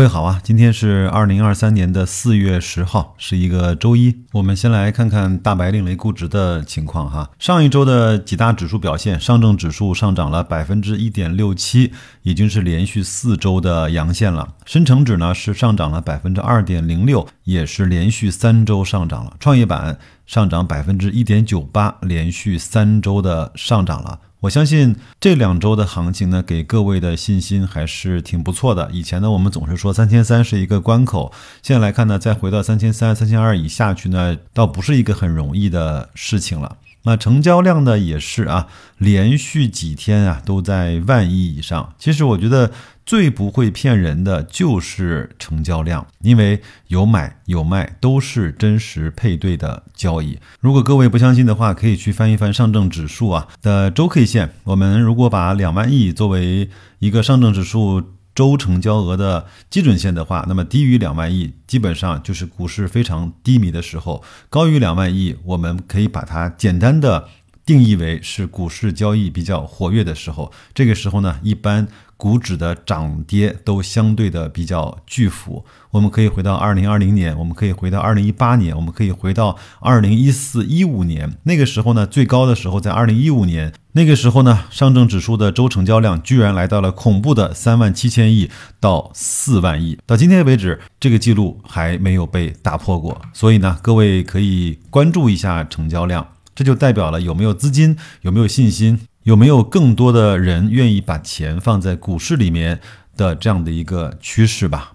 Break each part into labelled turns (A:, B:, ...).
A: 各位好啊，今天是二零二三年的四月十号，是一个周一。我们先来看看大白领类估值的情况哈。上一周的几大指数表现，上证指数上涨了百分之一点六七，已经是连续四周的阳线了。深成指呢是上涨了百分之二点零六，也是连续三周上涨了。创业板上涨百分之一点九八，连续三周的上涨了。我相信这两周的行情呢，给各位的信心还是挺不错的。以前呢，我们总是说三千三是一个关口，现在来看呢，再回到三千三、三千二以下去呢，倒不是一个很容易的事情了。那成交量呢也是啊，连续几天啊都在万亿以上。其实我觉得最不会骗人的就是成交量，因为有买有卖都是真实配对的交易。如果各位不相信的话，可以去翻一翻上证指数啊的周 K 线。我们如果把两万亿作为一个上证指数。周成交额的基准线的话，那么低于两万亿，基本上就是股市非常低迷的时候；高于两万亿，我们可以把它简单的定义为是股市交易比较活跃的时候。这个时候呢，一般。股指的涨跌都相对的比较巨幅，我们可以回到二零二零年，我们可以回到二零一八年，我们可以回到二零一四一五年。那个时候呢，最高的时候在二零一五年，那个时候呢，上证指数的周成交量居然来到了恐怖的三万七千亿到四万亿。到今天为止，这个记录还没有被打破过。所以呢，各位可以关注一下成交量，这就代表了有没有资金，有没有信心。有没有更多的人愿意把钱放在股市里面的这样的一个趋势吧？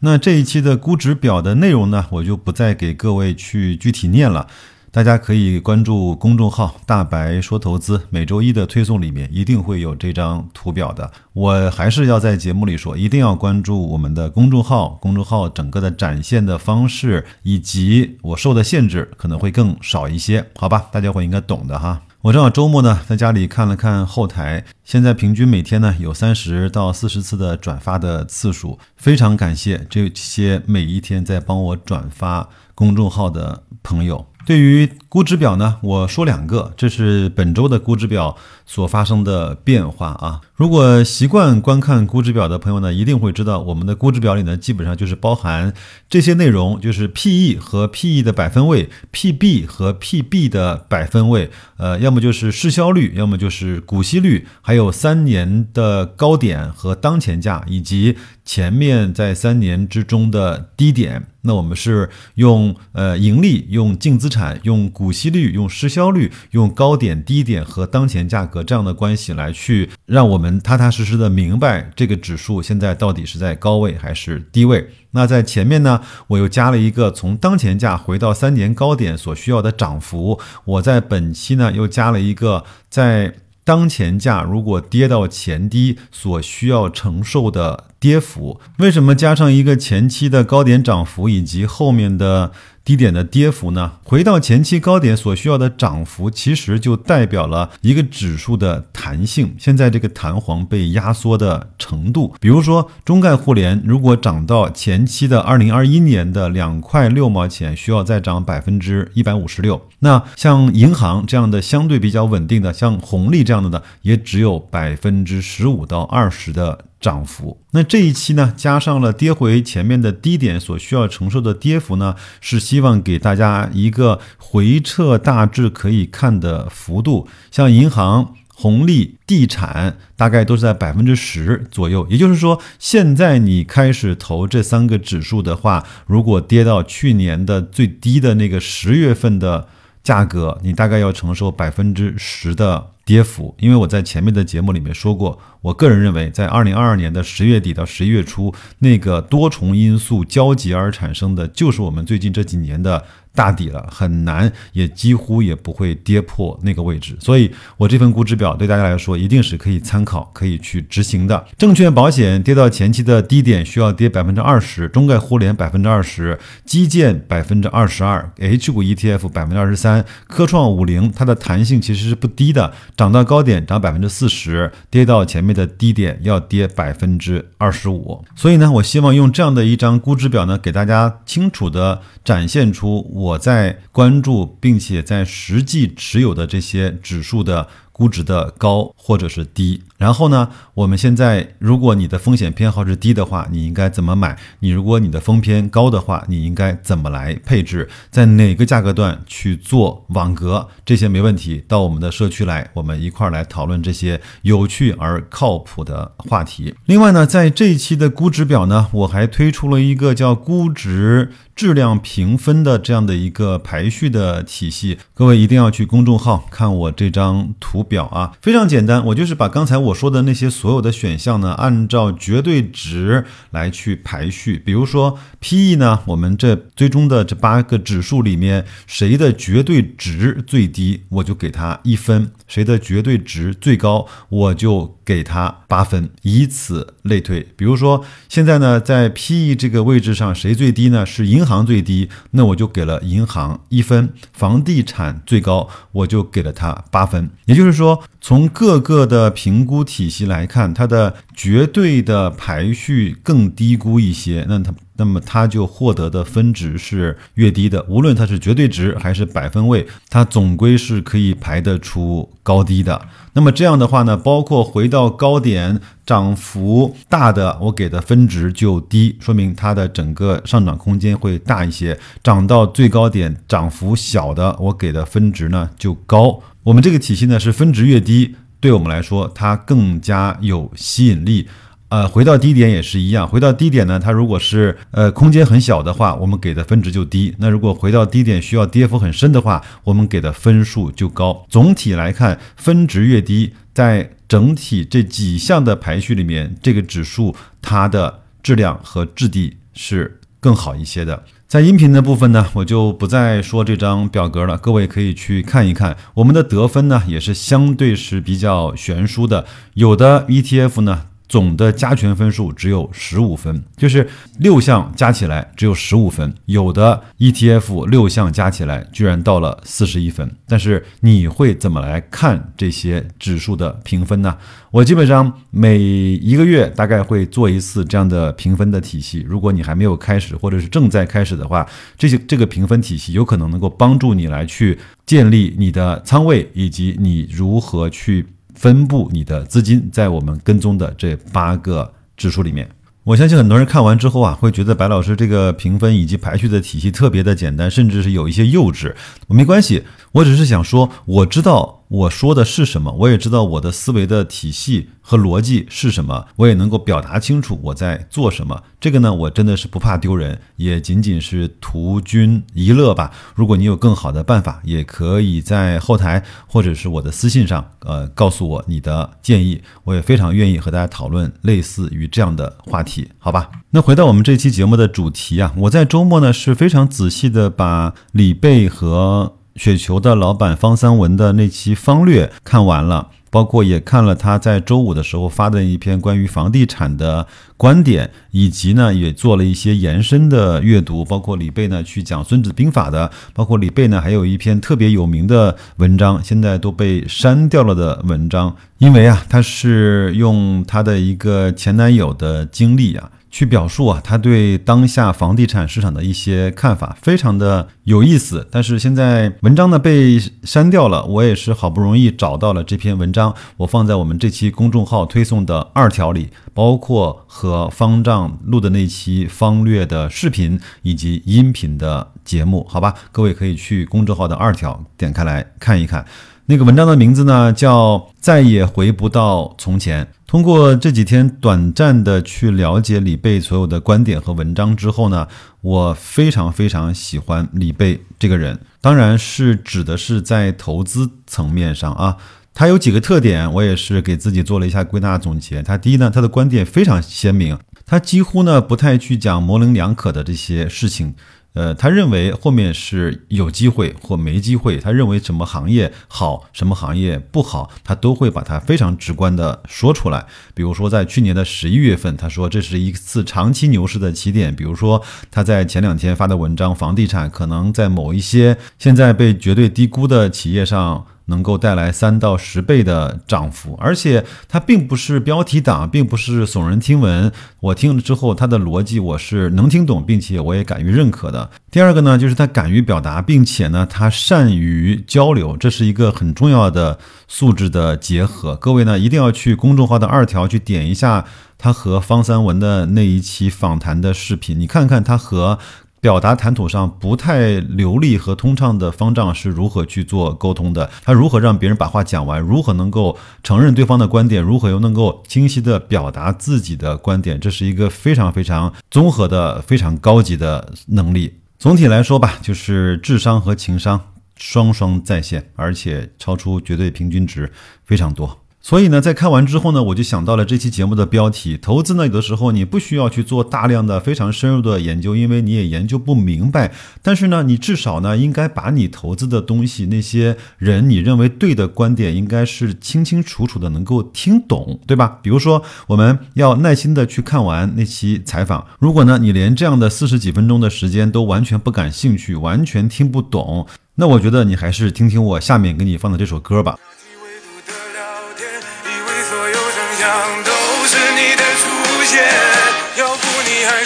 A: 那这一期的估值表的内容呢，我就不再给各位去具体念了，大家可以关注公众号“大白说投资”，每周一的推送里面一定会有这张图表的。我还是要在节目里说，一定要关注我们的公众号，公众号整个的展现的方式以及我受的限制可能会更少一些，好吧？大家伙应该懂的哈。我正好周末呢，在家里看了看后台，现在平均每天呢有三十到四十次的转发的次数，非常感谢这些每一天在帮我转发公众号的朋友。对于估值表呢，我说两个，这是本周的估值表所发生的变化啊。如果习惯观看估值表的朋友呢，一定会知道，我们的估值表里呢，基本上就是包含这些内容，就是 P/E 和 P/E 的百分位，P/B 和 P/B 的百分位，呃，要么就是市销率，要么就是股息率，还有三年的高点和当前价，以及前面在三年之中的低点。那我们是用呃盈利、用净资产、用股股息率、用市销率、用高点、低点和当前价格这样的关系来去让我们踏踏实实的明白这个指数现在到底是在高位还是低位。那在前面呢，我又加了一个从当前价回到三年高点所需要的涨幅。我在本期呢又加了一个在。当前价如果跌到前低所需要承受的跌幅，为什么加上一个前期的高点涨幅以及后面的？低点的跌幅呢？回到前期高点所需要的涨幅，其实就代表了一个指数的弹性。现在这个弹簧被压缩的程度，比如说中概互联，如果涨到前期的二零二一年的两块六毛钱，需要再涨百分之一百五十六。那像银行这样的相对比较稳定的，像红利这样的呢，也只有百分之十五到二十的。涨幅，那这一期呢，加上了跌回前面的低点所需要承受的跌幅呢，是希望给大家一个回撤大致可以看的幅度。像银行、红利、地产，大概都是在百分之十左右。也就是说，现在你开始投这三个指数的话，如果跌到去年的最低的那个十月份的价格，你大概要承受百分之十的。跌幅，因为我在前面的节目里面说过，我个人认为，在二零二二年的十月底到十一月初，那个多重因素交集而产生的，就是我们最近这几年的。大底了，很难，也几乎也不会跌破那个位置，所以我这份估值表对大家来说一定是可以参考、可以去执行的。证券保险跌到前期的低点需要跌百分之二十，中概互联百分之二十，基建百分之二十二，H 股 ETF 百分之二十三，科创五零它的弹性其实是不低的，涨到高点涨百分之四十，跌到前面的低点要跌百分之二十五。所以呢，我希望用这样的一张估值表呢，给大家清楚的展现出我。在关注并且在实际持有的这些指数的估值的高或者是低。然后呢，我们现在如果你的风险偏好是低的话，你应该怎么买？你如果你的风偏高的话，你应该怎么来配置？在哪个价格段去做网格？这些没问题。到我们的社区来，我们一块儿来讨论这些有趣而靠谱的话题。另外呢，在这一期的估值表呢，我还推出了一个叫估值。质量评分的这样的一个排序的体系，各位一定要去公众号看我这张图表啊，非常简单，我就是把刚才我说的那些所有的选项呢，按照绝对值来去排序。比如说 PE 呢，我们这最终的这八个指数里面，谁的绝对值最低，我就给他一分；谁的绝对值最高，我就给他八分，以此类推。比如说现在呢，在 PE 这个位置上，谁最低呢？是银。行最低，那我就给了银行一分；房地产最高，我就给了它八分。也就是说，从各个的评估体系来看，它的绝对的排序更低估一些，那它那么它就获得的分值是越低的。无论它是绝对值还是百分位，它总归是可以排得出高低的。那么这样的话呢，包括回到高点涨幅大的，我给的分值就低，说明它的整个上涨空间会大一些；涨到最高点涨幅小的，我给的分值呢就高。我们这个体系呢是分值越低，对我们来说它更加有吸引力。呃，回到低点也是一样。回到低点呢，它如果是呃空间很小的话，我们给的分值就低。那如果回到低点需要跌幅很深的话，我们给的分数就高。总体来看，分值越低，在整体这几项的排序里面，这个指数它的质量和质地是更好一些的。在音频的部分呢，我就不再说这张表格了，各位可以去看一看。我们的得分呢，也是相对是比较悬殊的，有的 ETF 呢。总的加权分数只有十五分，就是六项加起来只有十五分。有的 ETF 六项加起来居然到了四十一分。但是你会怎么来看这些指数的评分呢？我基本上每一个月大概会做一次这样的评分的体系。如果你还没有开始或者是正在开始的话，这些这个评分体系有可能能够帮助你来去建立你的仓位以及你如何去。分布你的资金在我们跟踪的这八个指数里面，我相信很多人看完之后啊，会觉得白老师这个评分以及排序的体系特别的简单，甚至是有一些幼稚。没关系，我只是想说，我知道。我说的是什么？我也知道我的思维的体系和逻辑是什么，我也能够表达清楚我在做什么。这个呢，我真的是不怕丢人，也仅仅是图君一乐吧。如果你有更好的办法，也可以在后台或者是我的私信上，呃，告诉我你的建议。我也非常愿意和大家讨论类似于这样的话题，好吧？那回到我们这期节目的主题啊，我在周末呢是非常仔细的把李贝和。雪球的老板方三文的那期方略看完了，包括也看了他在周五的时候发的一篇关于房地产的观点，以及呢也做了一些延伸的阅读，包括李贝呢去讲孙子兵法的，包括李贝呢还有一篇特别有名的文章，现在都被删掉了的文章，因为啊他是用他的一个前男友的经历啊。去表述啊，他对当下房地产市场的一些看法，非常的有意思。但是现在文章呢被删掉了，我也是好不容易找到了这篇文章，我放在我们这期公众号推送的二条里，包括和方丈录的那期方略的视频以及音频的节目，好吧，各位可以去公众号的二条点开来看一看。那个文章的名字呢叫再也回不到从前。通过这几天短暂的去了解李贝所有的观点和文章之后呢，我非常非常喜欢李贝这个人，当然是指的是在投资层面上啊，他有几个特点，我也是给自己做了一下归纳总结。他第一呢，他的观点非常鲜明，他几乎呢不太去讲模棱两可的这些事情。呃，他认为后面是有机会或没机会，他认为什么行业好，什么行业不好，他都会把它非常直观的说出来。比如说，在去年的十一月份，他说这是一次长期牛市的起点。比如说，他在前两天发的文章，房地产可能在某一些现在被绝对低估的企业上。能够带来三到十倍的涨幅，而且它并不是标题党，并不是耸人听闻。我听了之后，它的逻辑我是能听懂，并且我也敢于认可的。第二个呢，就是他敢于表达，并且呢，他善于交流，这是一个很重要的素质的结合。各位呢，一定要去公众号的二条去点一下他和方三文的那一期访谈的视频，你看看他和。表达谈吐上不太流利和通畅的方丈是如何去做沟通的？他如何让别人把话讲完？如何能够承认对方的观点？如何又能够清晰的表达自己的观点？这是一个非常非常综合的、非常高级的能力。总体来说吧，就是智商和情商双双在线，而且超出绝对平均值非常多。所以呢，在看完之后呢，我就想到了这期节目的标题：投资呢，有的时候你不需要去做大量的、非常深入的研究，因为你也研究不明白。但是呢，你至少呢，应该把你投资的东西，那些人你认为对的观点，应该是清清楚楚的能够听懂，对吧？比如说，我们要耐心的去看完那期采访。如果呢，你连这样的四十几分钟的时间都完全不感兴趣，完全听不懂，那我觉得你还是听听我下面给你放的这首歌吧。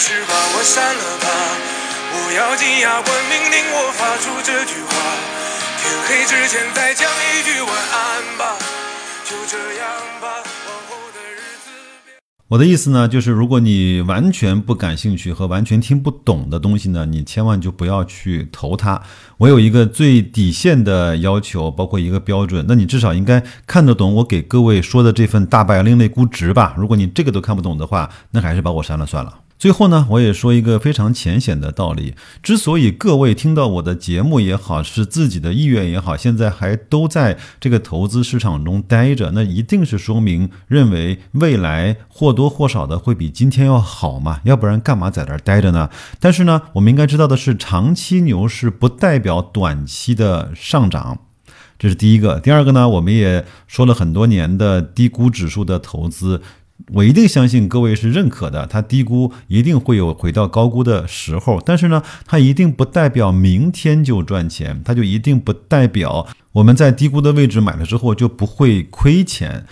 A: 是把我删了吧，不要惊讶，冠命令我发出这句话。天黑之前再讲一句晚安吧，就这样吧。往后的日子，我的意思呢，就是如果你完全不感兴趣和完全听不懂的东西呢，你千万就不要去投它。我有一个最底线的要求，包括一个标准，那你至少应该看得懂我给各位说的这份大白另类估值吧。如果你这个都看不懂的话，那还是把我删了算了。最后呢，我也说一个非常浅显的道理：之所以各位听到我的节目也好，是自己的意愿也好，现在还都在这个投资市场中待着，那一定是说明认为未来或多或少的会比今天要好嘛？要不然干嘛在这儿待着呢？但是呢，我们应该知道的是，长期牛市不代表短期的上涨，这是第一个。第二个呢，我们也说了很多年的低估指数的投资。我一定相信各位是认可的，它低估一定会有回到高估的时候，但是呢，它一定不代表明天就赚钱，它就一定不代表我们在低估的位置买了之后就不会亏钱。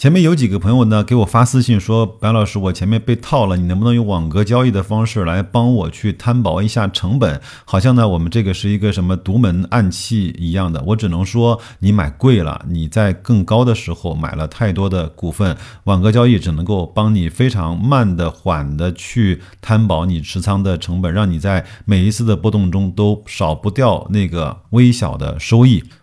A: 前面有几个朋友呢给我发私信说，白老师，我前面被套了，你能不能用网格交易的方式来帮我去摊薄一下成本？好像呢我们这个是一个什么独门暗器一样的。我只能说你买贵了，你在更高的时候买了太多的股份，网格交易只能够帮你非常慢的、缓的去摊薄你持仓的成本，让你在每一次的波动中都少不掉那个微小的收益。